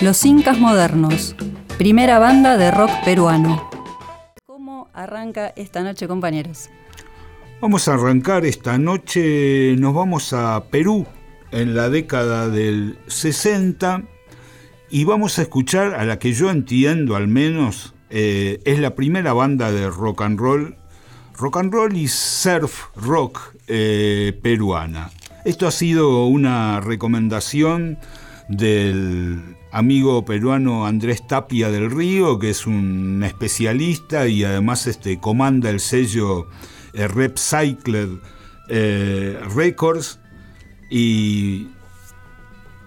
Los Incas Modernos, primera banda de rock peruano. ¿Cómo arranca esta noche, compañeros? Vamos a arrancar esta noche, nos vamos a Perú en la década del 60 y vamos a escuchar a la que yo entiendo al menos eh, es la primera banda de rock and roll, rock and roll y surf rock eh, peruana. Esto ha sido una recomendación del amigo peruano Andrés Tapia del Río, que es un especialista y además este, comanda el sello eh, Repcycled eh, Records y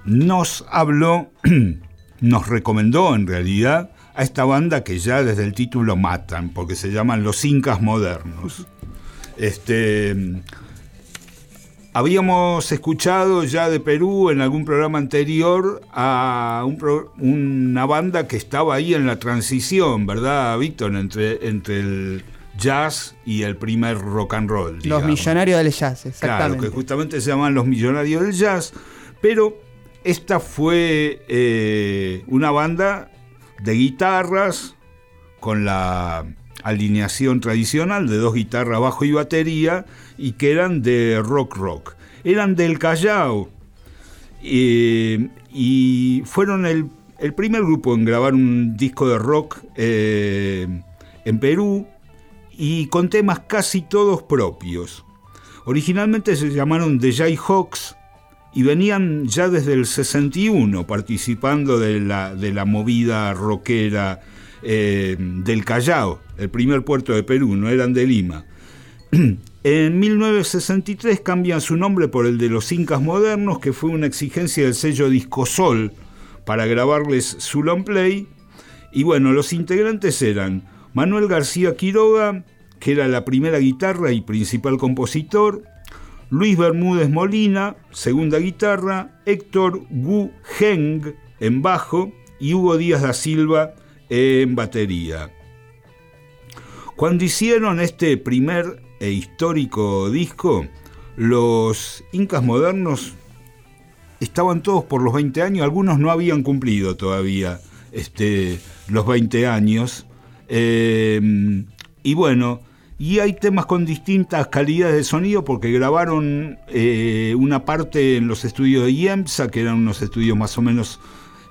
nos habló, nos recomendó en realidad a esta banda que ya desde el título matan, porque se llaman Los Incas Modernos. Este, Habíamos escuchado ya de Perú en algún programa anterior a una banda que estaba ahí en la transición, ¿verdad, Víctor? Entre, entre el jazz y el primer rock and roll. Los millonarios del jazz, exactamente. Claro, que justamente se llaman los millonarios del jazz, pero esta fue eh, una banda de guitarras con la alineación tradicional de dos guitarras, bajo y batería, y que eran de rock rock. Eran del Callao eh, y fueron el, primer grupo en grabar un disco de rock eh, en Perú y con temas casi todos propios. Originalmente se llamaron The Jayhawks y venían ya desde el 61 participando de la, de la movida rockera eh, del Callao, el primer puerto de Perú, no eran de Lima. En 1963 cambian su nombre por el de los Incas Modernos, que fue una exigencia del sello Discosol para grabarles su long play. Y bueno, los integrantes eran Manuel García Quiroga, que era la primera guitarra y principal compositor, Luis Bermúdez Molina, segunda guitarra, Héctor Gu Heng en bajo y Hugo Díaz da Silva en batería. Cuando hicieron este primer e histórico disco, los incas modernos estaban todos por los 20 años, algunos no habían cumplido todavía este, los 20 años. Eh, y bueno, y hay temas con distintas calidades de sonido porque grabaron eh, una parte en los estudios de IEMSA, que eran unos estudios más o menos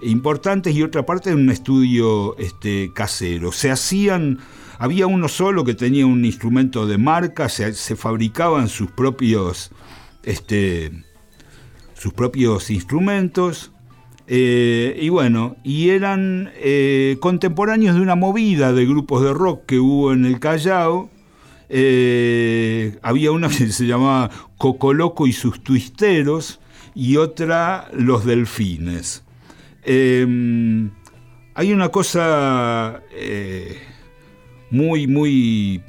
importantes, y otra parte en un estudio este, casero. Se hacían, había uno solo que tenía un instrumento de marca, se, fabricaban sus propios, este, sus propios instrumentos. Eh, y bueno, y eran eh, contemporáneos de una movida de grupos de rock que hubo en el Callao, eh, había una que se llamaba Cocoloco y sus twisteros y otra Los Delfines. Em, hay una cosa eh, muy, muy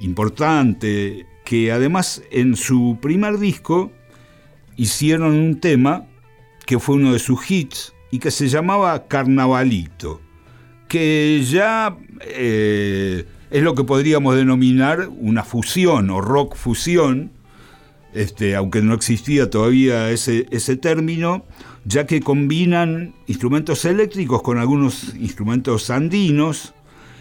importante que además en su primer disco hicieron un tema que fue uno de sus hits y que se llamaba Carnavalito, que ya eh, es lo que podríamos denominar una fusión o rock fusión, este, aunque no existía todavía ese, ese término, ya que combinan instrumentos eléctricos con algunos instrumentos andinos,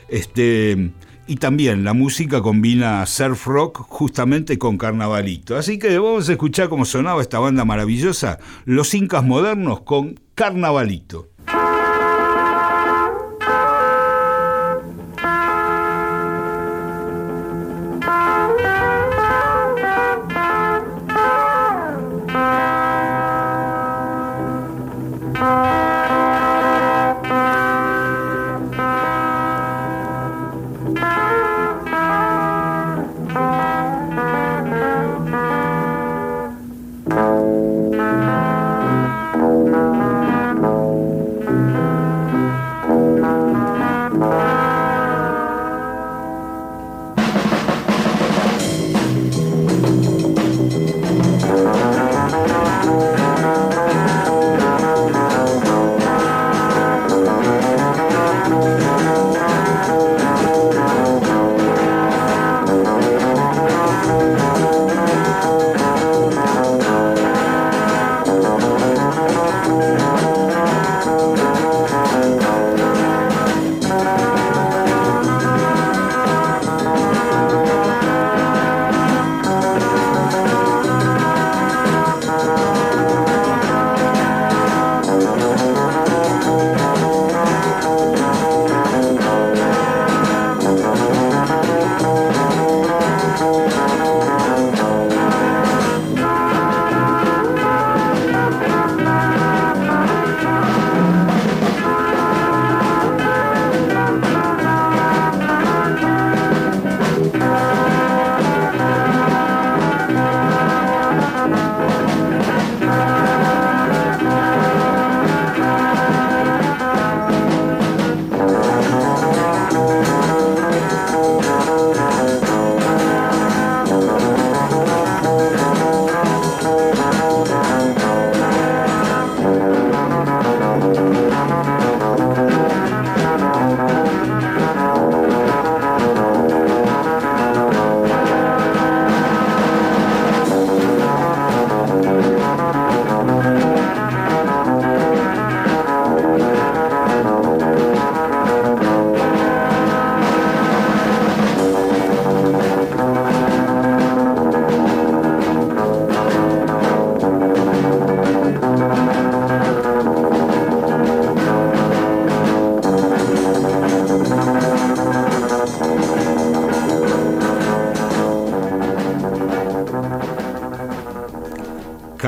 este, y también la música combina surf rock justamente con carnavalito. Así que vamos a escuchar cómo sonaba esta banda maravillosa, Los Incas Modernos con Carnavalito.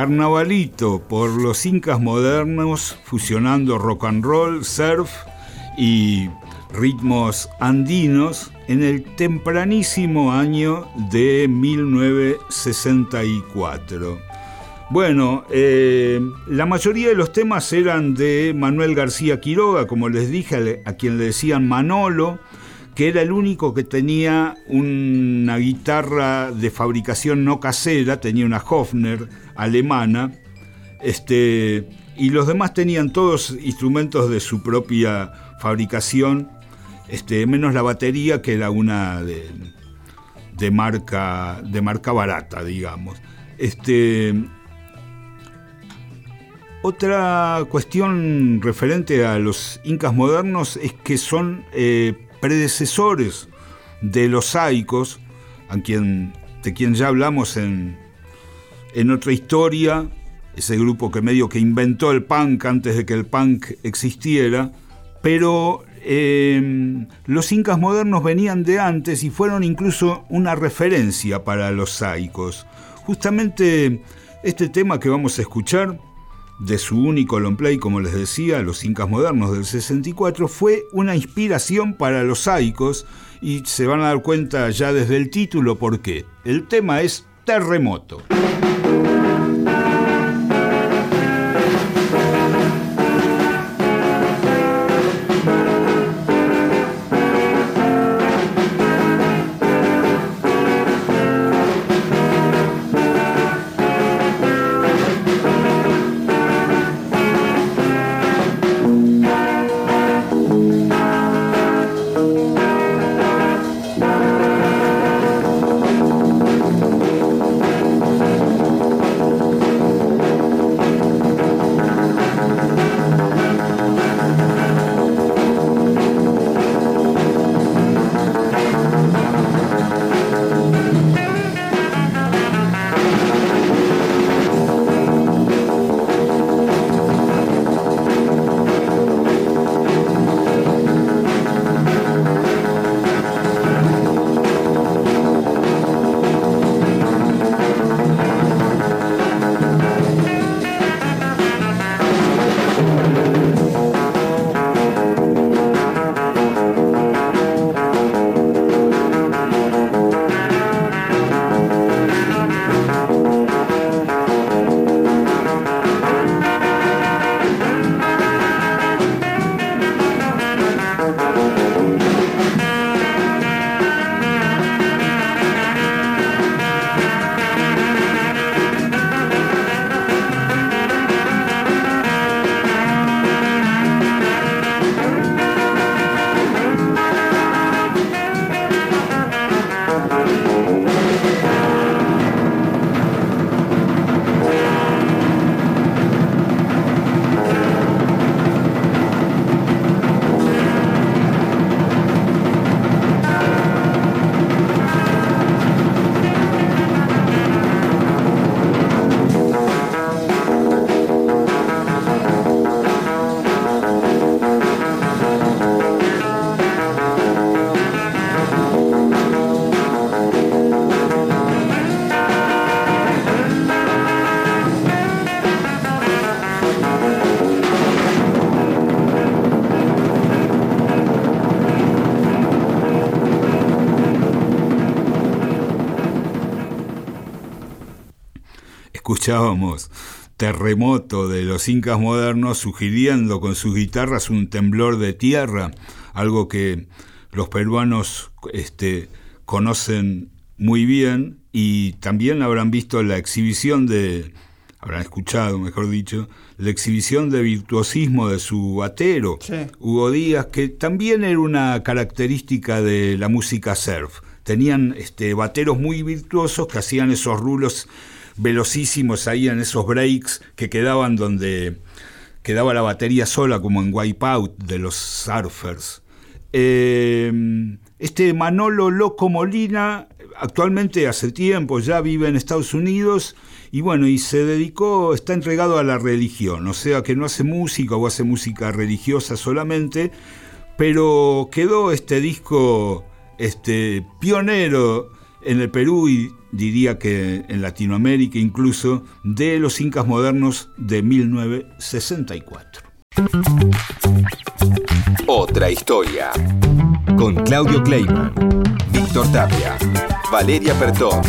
Carnavalito por los incas modernos, fusionando rock and roll, surf y ritmos andinos en el tempranísimo año de 1964. Bueno, eh, la mayoría de los temas eran de Manuel García Quiroga, como les dije, a quien le decían Manolo, que era el único que tenía una guitarra de fabricación no casera, tenía una Hofner alemana, este, y los demás tenían todos instrumentos de su propia fabricación, este, menos la batería que era una de, marca, de marca barata, digamos. Este, otra cuestión referente a los incas modernos es que son eh, predecesores de los saicos, a quien, de quien ya hablamos en, en otra historia, ese grupo que medio que inventó el punk antes de que el punk existiera, pero em, los incas modernos venían de antes y fueron incluso una referencia para los saicos. Justamente este tema que vamos a escuchar de su único long play, como les decía, Los Incas Modernos del 64, fue una inspiración para los saicos y se van a dar cuenta ya desde el título por qué. El tema es Terremoto. Escuchábamos Terremoto de los Incas modernos sugiriendo con sus guitarras un temblor de tierra, algo que los peruanos este, conocen muy bien y también habrán visto la exhibición de, habrán escuchado, mejor dicho, la exhibición de virtuosismo de su batero, Hugo Díaz, que también era una característica de la música surf. Tenían este, bateros muy virtuosos que hacían esos rulos velocísimos ahí en esos breaks que quedaban donde quedaba la batería sola como en Wipeout de los surfers. Eh, este Manolo Loco Molina actualmente hace tiempo ya vive en Estados Unidos y bueno, y se dedicó, está entregado a la religión, o sea que no hace música o hace música religiosa solamente, pero quedó este disco este, pionero en el Perú y diría que en Latinoamérica incluso, de los incas modernos de 1964. Otra historia. Con Claudio Kleiman, Víctor Tapia, Valeria Pertón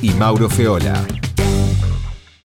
y Mauro Feola.